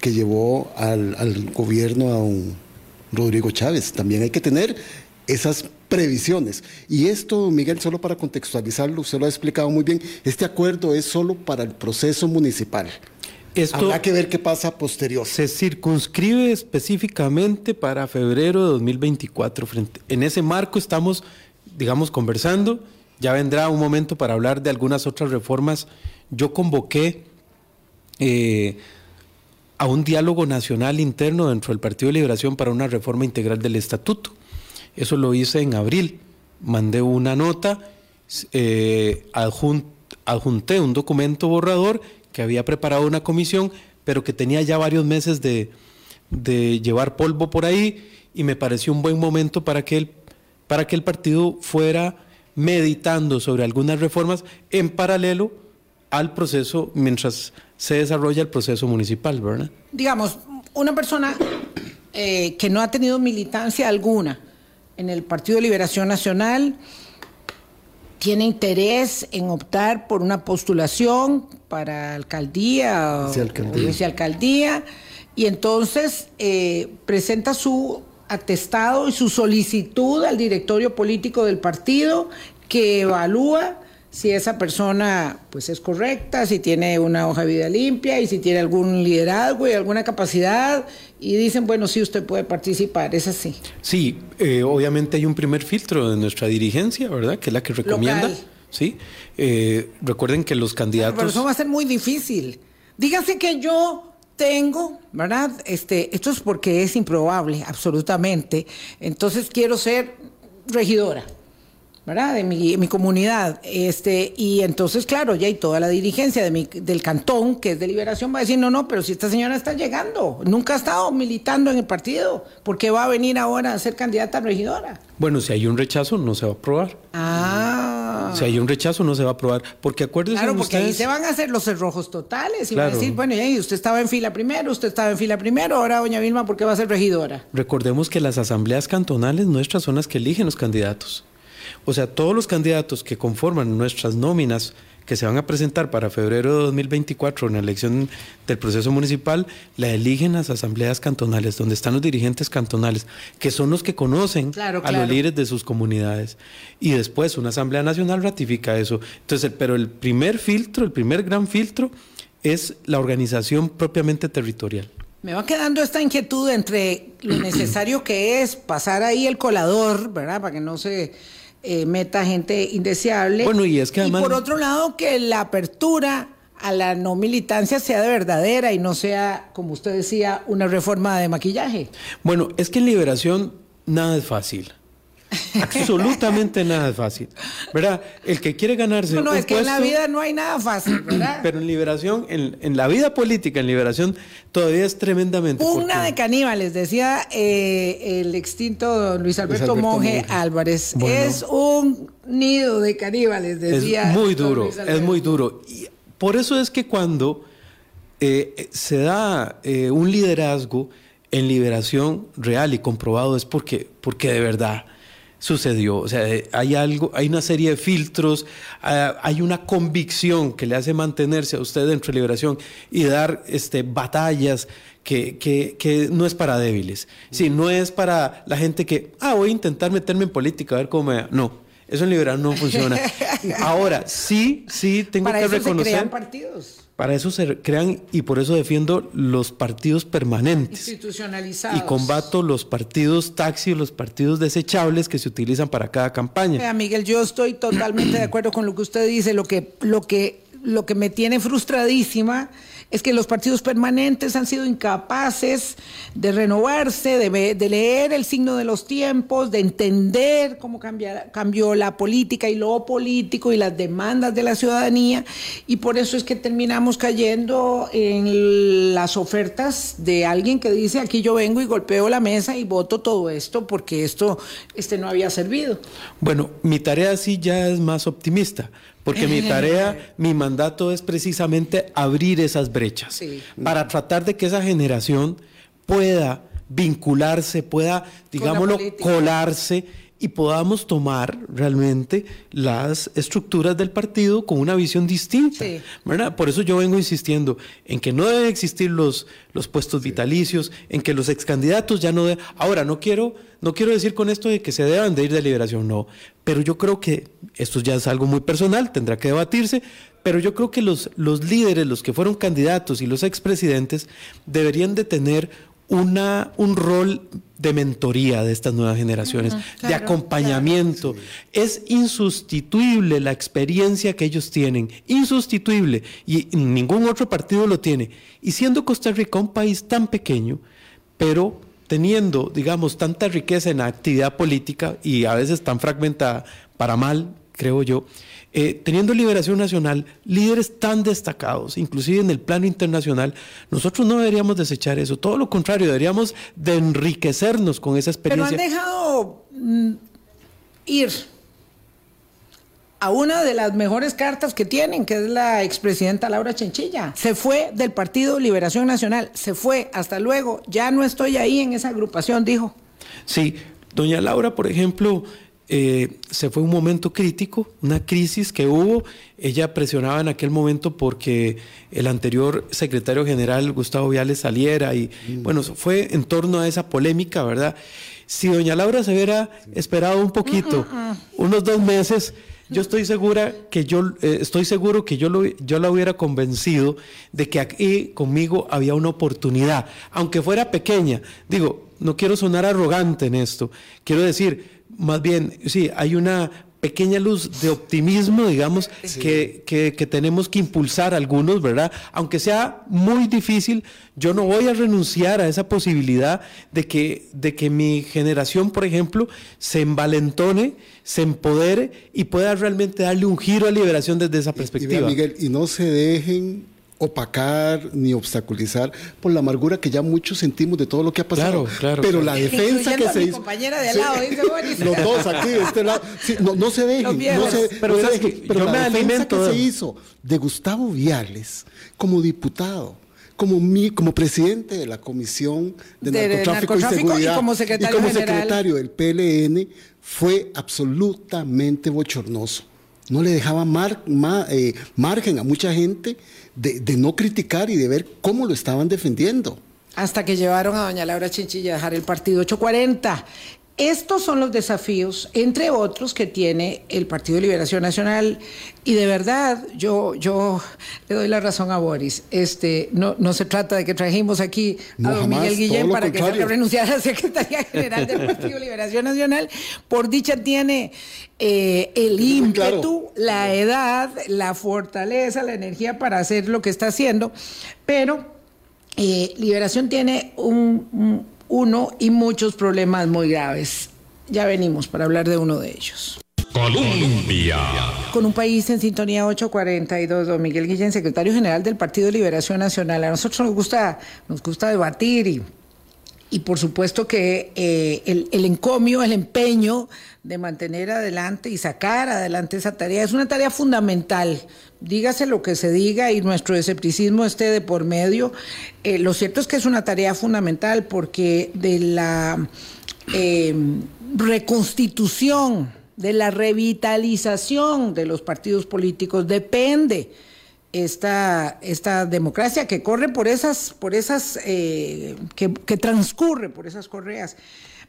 que llevó al, al gobierno a un Rodrigo Chávez. También hay que tener esas previsiones. Y esto, Miguel, solo para contextualizarlo, usted lo ha explicado muy bien, este acuerdo es solo para el proceso municipal. Esto Habrá que ver qué pasa posterior. Se circunscribe específicamente para febrero de 2024. En ese marco estamos, digamos, conversando. Ya vendrá un momento para hablar de algunas otras reformas. Yo convoqué eh, a un diálogo nacional interno dentro del Partido de Liberación para una reforma integral del estatuto. Eso lo hice en abril. Mandé una nota, eh, adjunté un documento borrador que había preparado una comisión, pero que tenía ya varios meses de, llevar polvo por ahí y me pareció un buen momento para que el, para que el partido fuera meditando sobre algunas reformas en paralelo al proceso mientras se desarrolla el proceso municipal, ¿verdad? Digamos, una persona eh, que no ha tenido militancia alguna, en el Partido de Liberación Nacional tiene interés en optar por una postulación para alcaldía o vicealcaldía y entonces eh, presenta su atestado y su solicitud al directorio político del partido que evalúa si esa persona pues es correcta, si tiene una hoja de vida limpia y si tiene algún liderazgo y alguna capacidad y dicen, bueno, sí, usted puede participar, es así. Sí, eh, obviamente hay un primer filtro de nuestra dirigencia, ¿verdad? Que es la que recomienda. Sí, eh, recuerden que los candidatos... Pero eso va a ser muy difícil. Dígase que yo tengo, ¿verdad? Este, esto es porque es improbable, absolutamente. Entonces quiero ser regidora. ¿Verdad? De mi, mi, comunidad. Este, y entonces, claro, ya hay toda la dirigencia de mi, del cantón, que es de liberación, va a decir, no, no, pero si esta señora está llegando, nunca ha estado militando en el partido, ¿por qué va a venir ahora a ser candidata a regidora? Bueno, si hay un rechazo, no se va a aprobar. Ah. Si hay un rechazo, no se va a aprobar. Porque acuérdense Claro, porque ahí se van a hacer los cerrojos totales y van a decir, bueno, ya, usted estaba en fila primero, usted estaba en fila primero, ahora doña Vilma, ¿por qué va a ser regidora? Recordemos que las asambleas cantonales nuestras son las que eligen los candidatos. O sea, todos los candidatos que conforman nuestras nóminas que se van a presentar para febrero de 2024 en la elección del proceso municipal, la eligen las asambleas cantonales, donde están los dirigentes cantonales, que son los que conocen a los líderes de sus comunidades. Y después una asamblea nacional ratifica eso. Entonces, pero el primer filtro, el primer gran filtro, es la organización propiamente territorial. Me va quedando esta inquietud entre lo necesario que es pasar ahí el colador, ¿verdad? Para que no se eh, meta gente indeseable. Bueno, y es que además... por otro lado, que la apertura a la no militancia sea de verdadera y no sea, como usted decía, una reforma de maquillaje. Bueno, es que en liberación nada es fácil. Absolutamente nada es fácil. ¿Verdad? El que quiere ganarse. No, no, es que en la vida no hay nada fácil, ¿verdad? Pero en liberación, en, la vida política, en liberación, todavía es tremendamente. Una de caníbales, decía eh, el extinto Luis Alberto, Monge, Álvarez. Es un nido de caníbales, decía. Es muy duro, es muy duro. Y por eso es que cuando eh, se da eh, un liderazgo en liberación real y comprobado es porque, porque de verdad sucedió. O sea, hay algo, hay una serie de filtros, ah, hay una convicción que le hace mantenerse a usted dentro de liberación y dar este, batallas que, que, no es para débiles. Sí, no es para la gente que, ah, voy a intentar meterme en política, a ver cómo me No, eso en liberación no funciona. Ahora, sí, sí, tengo que reconocer. Se crean partidos. Para eso se crean y por eso defiendo los partidos permanentes. Institucionalizados. Y combato los partidos taxi, los partidos desechables que se utilizan para cada campaña. Mira, Miguel, yo estoy totalmente de acuerdo con lo que usted dice. Lo que, lo que, lo que me tiene frustradísima es que los partidos permanentes han sido incapaces de renovarse, de, leer el signo de los tiempos, de entender cómo cambió la política y lo político y las demandas de la ciudadanía, y por eso es que terminamos cayendo en las ofertas de alguien que dice aquí yo vengo y golpeo la mesa y voto todo esto porque esto este no había servido. Bueno, mi tarea sí ya es más optimista porque mi tarea, mi mandato es precisamente abrir esas brechas para tratar de que esa generación pueda vincularse, pueda, digámoslo, colarse y podamos tomar realmente las estructuras del partido con una visión distinta. Por eso yo vengo insistiendo en que no deben existir los, los puestos vitalicios, en que los ex candidatos ya no deben... Ahora, no quiero, no quiero decir con esto de que se deban de ir de liberación, no, pero yo creo que esto ya es algo muy personal, tendrá que debatirse, pero yo creo que los, los líderes, los que fueron candidatos y los expresidentes deberían de tener una, un rol de mentoría de estas nuevas generaciones, de acompañamiento. Es insustituible la experiencia que ellos tienen, insustituible, y ningún otro partido lo tiene. Y siendo Costa Rica un país tan pequeño, pero teniendo, digamos, tanta riqueza en la actividad política y a veces tan fragmentada para mal, creo yo, eh, teniendo Liberación Nacional, líderes tan destacados, inclusive en el plano internacional, nosotros no deberíamos desechar eso, todo lo contrario, deberíamos de enriquecernos con esa experiencia. Pero han dejado mm, ir a una de las mejores cartas que tienen, que es la expresidenta Laura Chenchilla. Se fue del Partido Liberación Nacional, se fue, hasta luego, ya no estoy ahí en esa agrupación, dijo. Sí, doña Laura, por ejemplo, eh, se fue un momento crítico, una crisis que hubo. Ella presionaba en aquel momento porque el anterior secretario general, Gustavo Viales, saliera y mm. bueno, fue en torno a esa polémica, ¿verdad? Si doña Laura se hubiera esperado un poquito, mm, mm, unos dos meses, yo estoy segura que yo eh, estoy seguro que yo, lo, yo la hubiera convencido de que aquí conmigo había una oportunidad, aunque fuera pequeña. Digo, no quiero sonar arrogante en esto, quiero decir, más bien, sí, hay una pequeña luz de optimismo, digamos, que, que, tenemos que impulsar algunos, ¿verdad? Aunque sea muy difícil, yo no voy a renunciar a esa posibilidad de que, de que mi generación, por ejemplo, se envalentone, se empodere y pueda realmente darle un giro a liberación desde esa perspectiva. Miguel, y no se dejen opacar ni obstaculizar por la amargura que ya muchos sentimos de todo lo que ha pasado. Claro, claro. Pero la defensa que se hizo. compañera de al lado, dice. Los dos aquí, de este lado. no, se dejen. No se, pero, pero la defensa que se hizo de Gustavo Viales como diputado como, mi, como presidente de la Comisión de, narcotráfico, y Seguridad y como secretario, y como secretario del PLN fue absolutamente bochornoso. No le dejaba mar, eh, margen a mucha gente de, no criticar y de ver cómo lo estaban defendiendo. Hasta que llevaron a doña Laura Chinchilla a dejar el partido 840. Estos son los desafíos, entre otros, que tiene el Partido de Liberación Nacional. Y de verdad, yo, yo le doy la razón a Boris. Este, no, no se trata de que trajimos aquí a don Miguel Guillén para que se renunciara a la Secretaría General del Partido de Liberación Nacional. Por dicha tiene eh, el ímpetu, la edad, la fortaleza, la energía para hacer lo que está haciendo. Pero eh, Liberación tiene un uno y muchos problemas muy graves. Ya venimos para hablar de uno de ellos. Colombia. Con un país en sintonía 842, don Miguel Guillén, secretario general del Partido de Liberación Nacional. A nosotros nos gusta, nos gusta debatir y y por supuesto que eh, el, encomio, el empeño de mantener adelante y sacar adelante esa tarea es una tarea fundamental. Dígase lo que se diga y nuestro escepticismo esté de por medio. Eh, lo cierto es que es una tarea fundamental porque de la eh, reconstitución, de la revitalización de los partidos políticos depende esta, esta democracia que corre por esas, por esas, eh, que, transcurre por esas correas.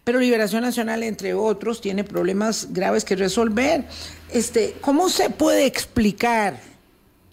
Pero Liberación Nacional, entre otros, tiene problemas graves que resolver. Este, ¿Cómo se puede explicar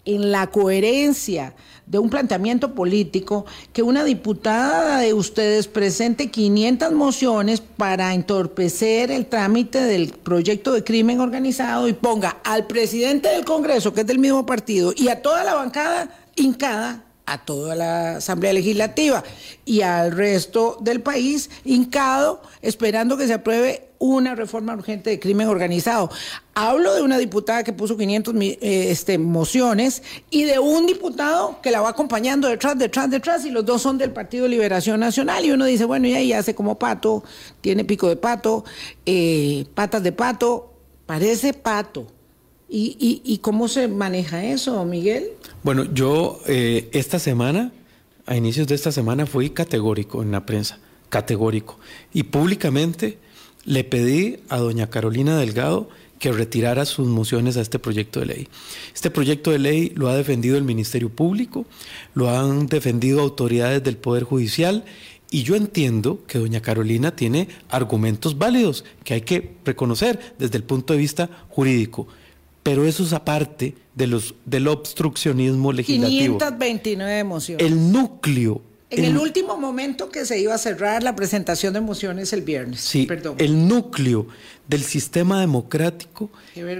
en la coherencia de un planteamiento político que una diputada de ustedes presente 500 mociones para entorpecer el trámite del proyecto de crimen organizado y ponga al presidente del Congreso, que es del mismo partido, y a toda la bancada hincada a toda la Asamblea Legislativa y al resto del país hincado esperando que se apruebe una reforma urgente de crimen organizado. Hablo de una diputada que puso 500 eh, este, mociones y de un diputado que la va acompañando detrás, detrás, detrás y los dos son del Partido Liberación Nacional y uno dice, bueno, y ahí hace como pato, tiene pico de pato, eh, patas de pato, parece pato. ¿Y, cómo se maneja eso, Miguel? Bueno, yo eh, esta semana, a inicios de esta semana, fui categórico en la prensa, categórico. Y públicamente le pedí a doña Carolina Delgado que retirara sus mociones a este proyecto de ley. Este proyecto de ley lo ha defendido el Ministerio Público, lo han defendido autoridades del Poder Judicial y yo entiendo que doña Carolina tiene argumentos válidos que hay que reconocer desde el punto de vista jurídico. Pero eso es aparte de los, del obstruccionismo legislativo. 529 emociones. El núcleo. En el, último momento que se iba a cerrar la presentación de mociones el viernes. Sí, Perdón. el núcleo del sistema democrático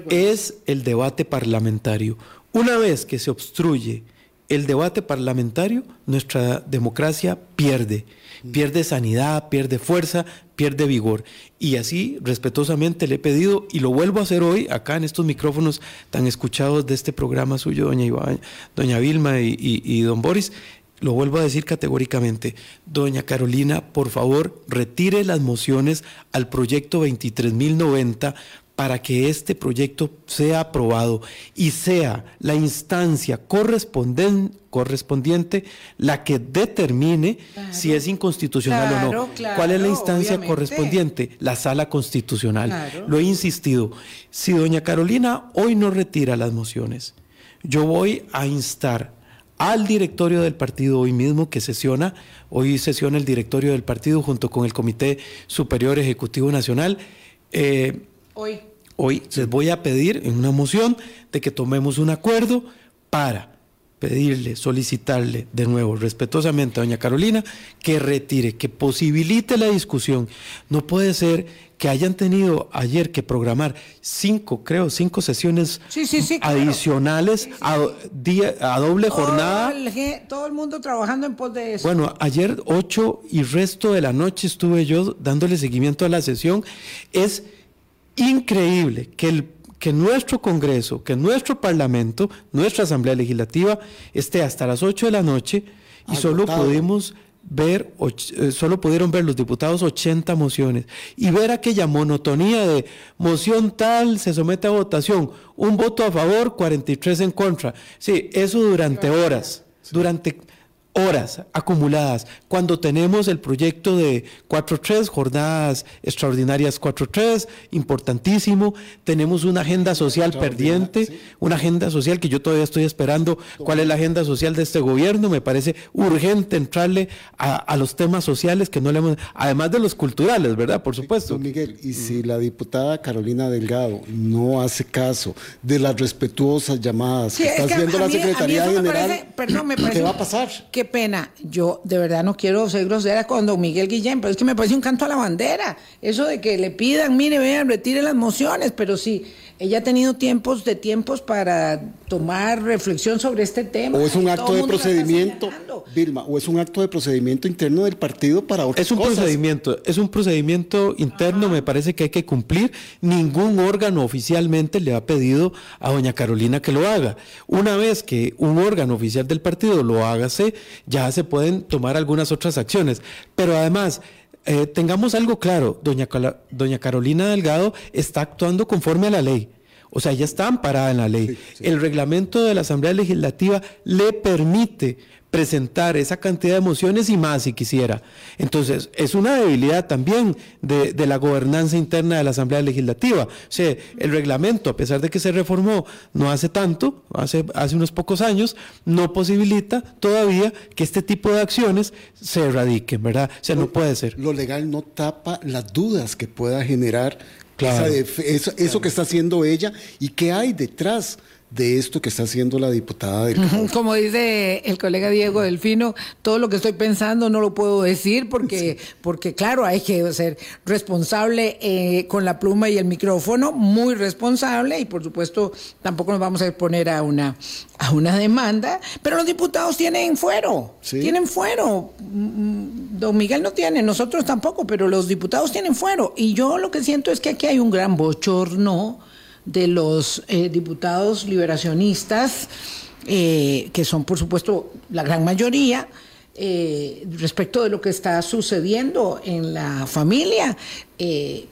es el debate parlamentario. Una vez que se obstruye el debate parlamentario, nuestra democracia pierde pierde sanidad, pierde fuerza, pierde vigor. Y así, respetuosamente, le he pedido, y lo vuelvo a hacer hoy, acá en estos micrófonos tan escuchados de este programa suyo, doña, doña Vilma y, y don Boris, lo vuelvo a decir categóricamente, doña Carolina, por favor, retire las mociones al proyecto 23.090 para que este proyecto sea aprobado y sea la instancia correspondiente la que determine si es inconstitucional o no. ¿Cuál es la instancia correspondiente? La sala constitucional. Lo he insistido. Si doña Carolina hoy no retira las mociones, yo voy a instar al directorio del partido hoy mismo que sesiona, hoy sesiona el directorio del partido junto con el Comité Superior Ejecutivo Nacional. Eh, Hoy. Hoy les voy a pedir en una moción de que tomemos un acuerdo para pedirle, solicitarle de nuevo respetuosamente a doña Carolina que retire, que posibilite la discusión. No puede ser que hayan tenido ayer que programar cinco, creo, cinco sesiones adicionales A, a, doble jornada. todo el mundo trabajando en pos de eso. Bueno, ayer ocho y resto de la noche estuve yo dándole seguimiento a la sesión. Es increíble que, el, que nuestro Congreso, que nuestro Parlamento, nuestra Asamblea Legislativa esté hasta las 8 de la noche y solo pudimos ver, eh, solo pudieron ver los diputados 80 mociones y ver aquella monotonía de moción tal se somete a votación, un voto a favor, 43 en contra. Sí, eso durante horas, durante horas acumuladas. Cuando tenemos el proyecto de 4.3, jornadas extraordinarias 4.3, importantísimo. Tenemos una agenda social perdiente, una agenda social que yo todavía estoy esperando. ¿Cuál es la agenda social de este gobierno? Me parece urgente entrarle a, los temas sociales que no le hemos, además de los culturales, ¿verdad? Por supuesto. Miguel, y si la diputada Carolina Delgado no hace caso de las respetuosas llamadas que está haciendo la Secretaría General, ¿qué va a pasar? Pena. Yo de verdad no quiero ser grosera con don Miguel Guillén, pero es que me parece un canto a la bandera. Eso de que le pidan, mire, vean, retire las mociones, pero sí, ella ha tenido tiempos de tiempos para tomar reflexión sobre este tema. O es un acto de procedimiento. Vilma, o es un acto de procedimiento interno del partido para otras Es un procedimiento, es un procedimiento interno, me parece que hay que cumplir. Ningún órgano oficialmente le ha pedido a doña Carolina que lo haga. Una vez que un órgano oficial del partido lo hágase, ya se pueden tomar algunas otras acciones. Pero además, eh, tengamos algo claro, doña, doña Carolina Delgado está actuando conforme a la ley. O sea, ya está amparada en la ley. El reglamento de la Asamblea Legislativa le permite presentar esa cantidad de mociones y más si quisiera. Entonces, es una debilidad también de, la gobernanza interna de la Asamblea Legislativa. O sea, el reglamento, a pesar de que se reformó no hace tanto, hace, hace unos pocos años, no posibilita todavía que este tipo de acciones se erradiquen, ¿verdad? O sea, no puede ser. Lo legal no tapa las dudas que pueda generar eso, que está haciendo ella y qué hay detrás de esto que está haciendo la diputada del Como dice el colega Diego Delfino, todo lo que estoy pensando no lo puedo decir porque, porque claro, hay que ser responsable eh, con la pluma y el micrófono, muy responsable y por supuesto tampoco nos vamos a exponer a una, a una demanda, pero los diputados tienen fuero, tienen fuero. Mm, don Miguel no tiene, nosotros tampoco, pero los diputados tienen fuero. Y yo lo que siento es que aquí hay un gran bochorno de los eh, diputados liberacionistas, eh, que son por supuesto la gran mayoría, eh, respecto de lo que está sucediendo en la familia,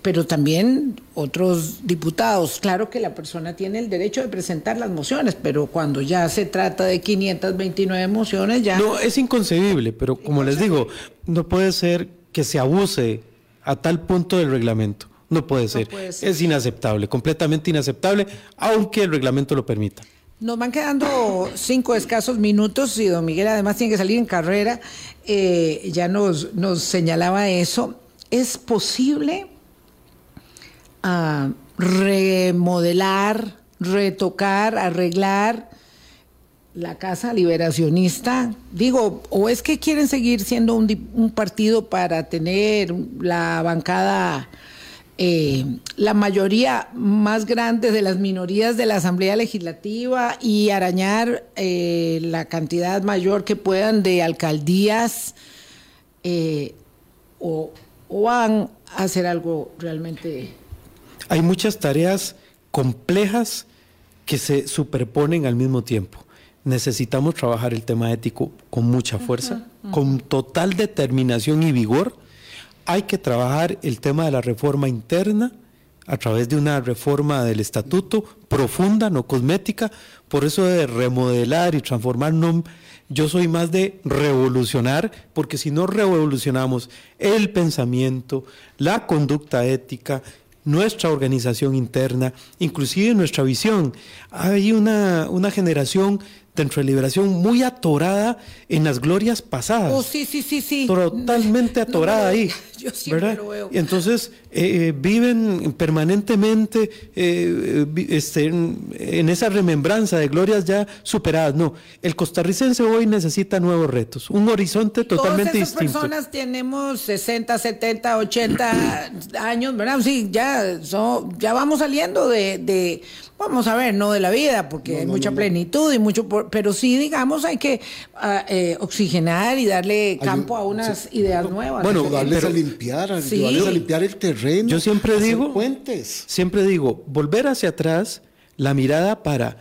pero también otros diputados. Claro que la persona tiene el derecho de presentar las mociones, pero cuando ya se trata de 529 mociones, ya... No, es inconcebible, pero como les digo, no puede ser que se abuse a tal punto del reglamento. No puede, ser. Es inaceptable, completamente inaceptable, aunque el reglamento lo permita. Nos van quedando cinco escasos minutos y don Miguel además tiene que salir en carrera. Eh, ya nos, nos señalaba eso. ¿Es posible ah, remodelar, retocar, arreglar la casa liberacionista? Digo, ¿o es que quieren seguir siendo un, un partido para tener la bancada eh, la mayoría más grande de las minorías de la Asamblea Legislativa y arañar eh, la cantidad mayor que puedan de alcaldías eh, o, van a hacer algo realmente... Hay muchas tareas complejas que se superponen al mismo tiempo. Necesitamos trabajar el tema ético con mucha fuerza, con total determinación y vigor hay que trabajar el tema de la reforma interna a través de una reforma del estatuto profunda, no cosmética. Por eso de remodelar y transformar, no, yo soy más de revolucionar, porque si no revolucionamos el pensamiento, la conducta ética, nuestra organización interna, inclusive nuestra visión, hay una, una generación dentro de Liberación muy atorada en las glorias pasadas. Oh, sí, sí, sí, sí. Totalmente atorada ahí. Yo siempre lo veo. Y entonces eh, eh, viven permanentemente eh, este, en, esa remembranza de glorias ya superadas. No, el costarricense hoy necesita nuevos retos, un horizonte totalmente Todas esas personas tenemos 60, 70, 80 años, ¿verdad? Sí, ya, ya vamos saliendo de vamos a ver, no de la vida, porque hay mucha plenitud y mucho, pero sí, digamos, hay que ah, eh, oxigenar y darle campo a unas ideas nuevas. Bueno, darles a limpiar, a limpiar el terreno. Yo siempre digo, puentes. siempre digo, volver hacia atrás, la mirada para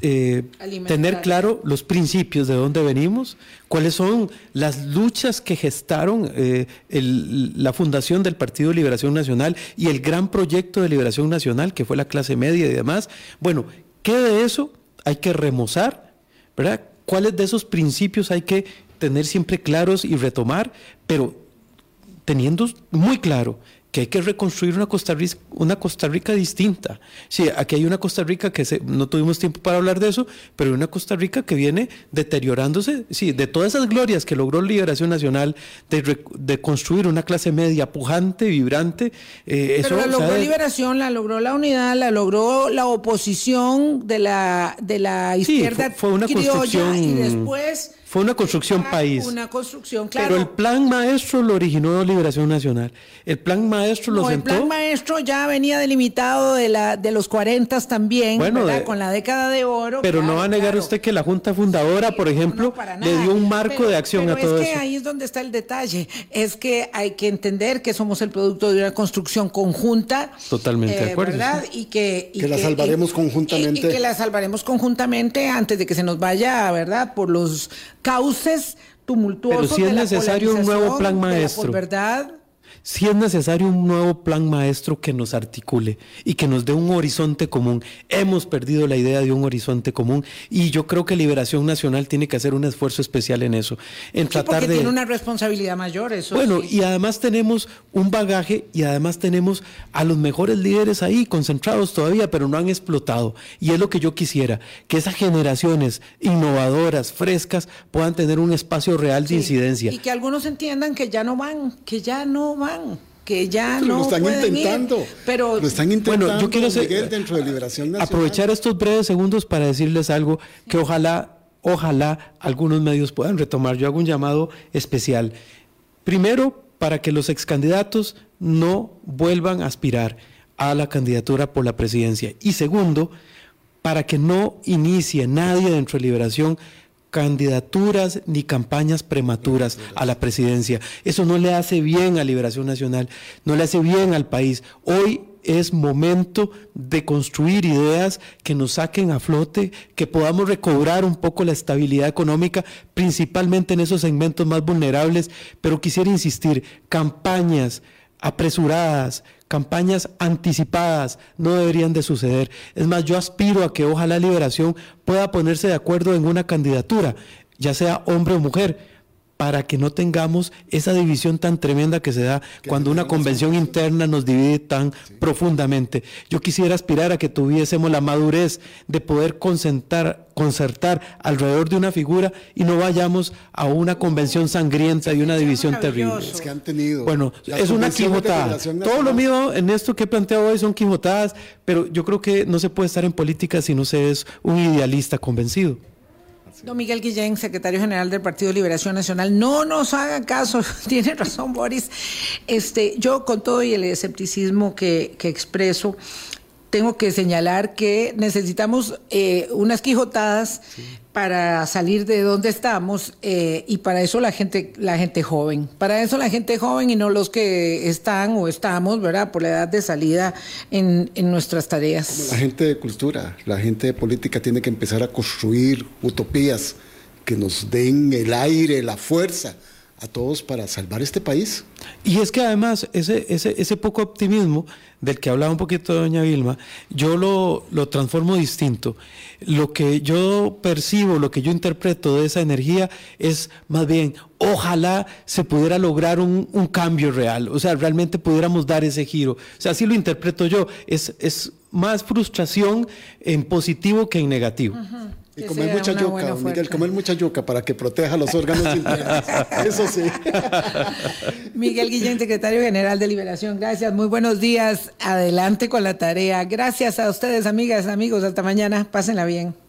eh, tener claro los principios de dónde venimos, cuáles son las luchas que gestaron eh, la fundación del Partido de Liberación Nacional y el gran proyecto de liberación nacional que fue la clase media y demás. Bueno, ¿qué de eso hay que remozar? ¿Verdad? ¿Cuáles de esos principios hay que tener siempre claros y retomar? Pero teniendo muy claro que hay que reconstruir una Costa Rica, una Costa Rica distinta. Sí, aquí hay una Costa Rica que no tuvimos tiempo para hablar de eso, pero hay una Costa Rica que viene deteriorándose, sí, de todas esas glorias que logró Liberación Nacional, de, construir una clase media pujante, vibrante. Eh, pero la logró Liberación, la logró la unidad, la logró la oposición de la, de la izquierda fue, una construcción... y después Fue una construcción país. Una construcción, claro. Pero el plan maestro lo originó Liberación Nacional. El plan maestro lo no, sentó. El plan maestro ya venía delimitado de, la, de los 40 también, bueno, con la década de oro. Pero no va a negar usted que la Junta Fundadora, por ejemplo, le dio un marco de acción a todo eso. Es que ahí es donde está el detalle. Es que hay que entender que somos el producto de una construcción conjunta. Totalmente de eh, acuerdo. ¿Verdad? Y que, que, la salvaremos conjuntamente. Y, que la salvaremos conjuntamente antes de que se nos vaya, ¿verdad? Por los cauces tumultuosos. Pero si es necesario un nuevo plan maestro. ¿Verdad? Si es necesario un nuevo plan maestro que nos articule y que nos dé un horizonte común. Hemos perdido la idea de un horizonte común y yo creo que Liberación Nacional tiene que hacer un esfuerzo especial en eso, en tratar de tiene una responsabilidad mayor eso. Bueno, y además tenemos un bagaje y además tenemos a los mejores líderes ahí concentrados todavía, pero no han explotado y es lo que yo quisiera, que esas generaciones innovadoras, frescas puedan tener un espacio real de incidencia y que algunos entiendan que ya no van, que ya no van que ya no lo están intentando. pero lo están intentando. Bueno, yo quiero dentro de Liberación Nacional. aprovechar estos breves segundos para decirles algo que ojalá, ojalá algunos medios puedan retomar. Yo hago un llamado especial. Primero, para que los excandidatos no vuelvan a aspirar a la candidatura por la presidencia. Y segundo, para que no inicie nadie dentro de Liberación candidaturas ni campañas prematuras a la presidencia. Eso no le hace bien a Liberación Nacional, no le hace bien al país. Hoy es momento de construir ideas que nos saquen a flote, que podamos recobrar un poco la estabilidad económica, principalmente en esos segmentos más vulnerables. Pero quisiera insistir, campañas apresuradas, campañas anticipadas no deberían de suceder. Es más, yo aspiro a que ojalá Liberación pueda ponerse de acuerdo en una candidatura, ya sea hombre o mujer, para que no tengamos esa división tan tremenda que se da cuando una convención interna nos divide tan profundamente. Yo quisiera aspirar a que tuviésemos la madurez de poder concertar alrededor de una figura y no vayamos a una convención sangrienta y una división terrible. que han tenido. Bueno, es una quijotada. Todo lo mío en esto que he planteado hoy son quijotadas, pero yo creo que no se puede estar en política si no se es un idealista convencido. Don Miguel Guillén, secretario general del Partido de Liberación Nacional, no nos haga caso, tiene razón Boris. Este, yo con todo y el escepticismo que, que expreso, tengo que señalar que necesitamos eh, unas quijotadas para salir de donde estamos eh, y para eso la gente, la gente joven, para eso la gente joven y no los que están o estamos, ¿verdad? Por la edad de salida en, en nuestras tareas. La gente de cultura, la gente de política tiene que empezar a construir utopías que nos den el aire, la fuerza a todos para salvar este país. Y es que además ese, ese, ese poco optimismo del que hablaba un poquito doña Vilma, yo lo, lo transformo distinto. Lo que yo percibo, lo que yo interpreto de esa energía es más bien, ojalá se pudiera lograr un, un cambio real, o sea, realmente pudiéramos dar ese giro. O sea, así lo interpreto yo, es, es más frustración en positivo que en negativo. Y comer mucha yuca, Miguel, comer mucha yuca para que proteja los órganos internos. Eso sí. Miguel Guillén, secretario general de Liberación, gracias. Muy buenos días. Adelante con la tarea. Gracias a ustedes, amigas, amigos. Hasta mañana. Pásenla bien.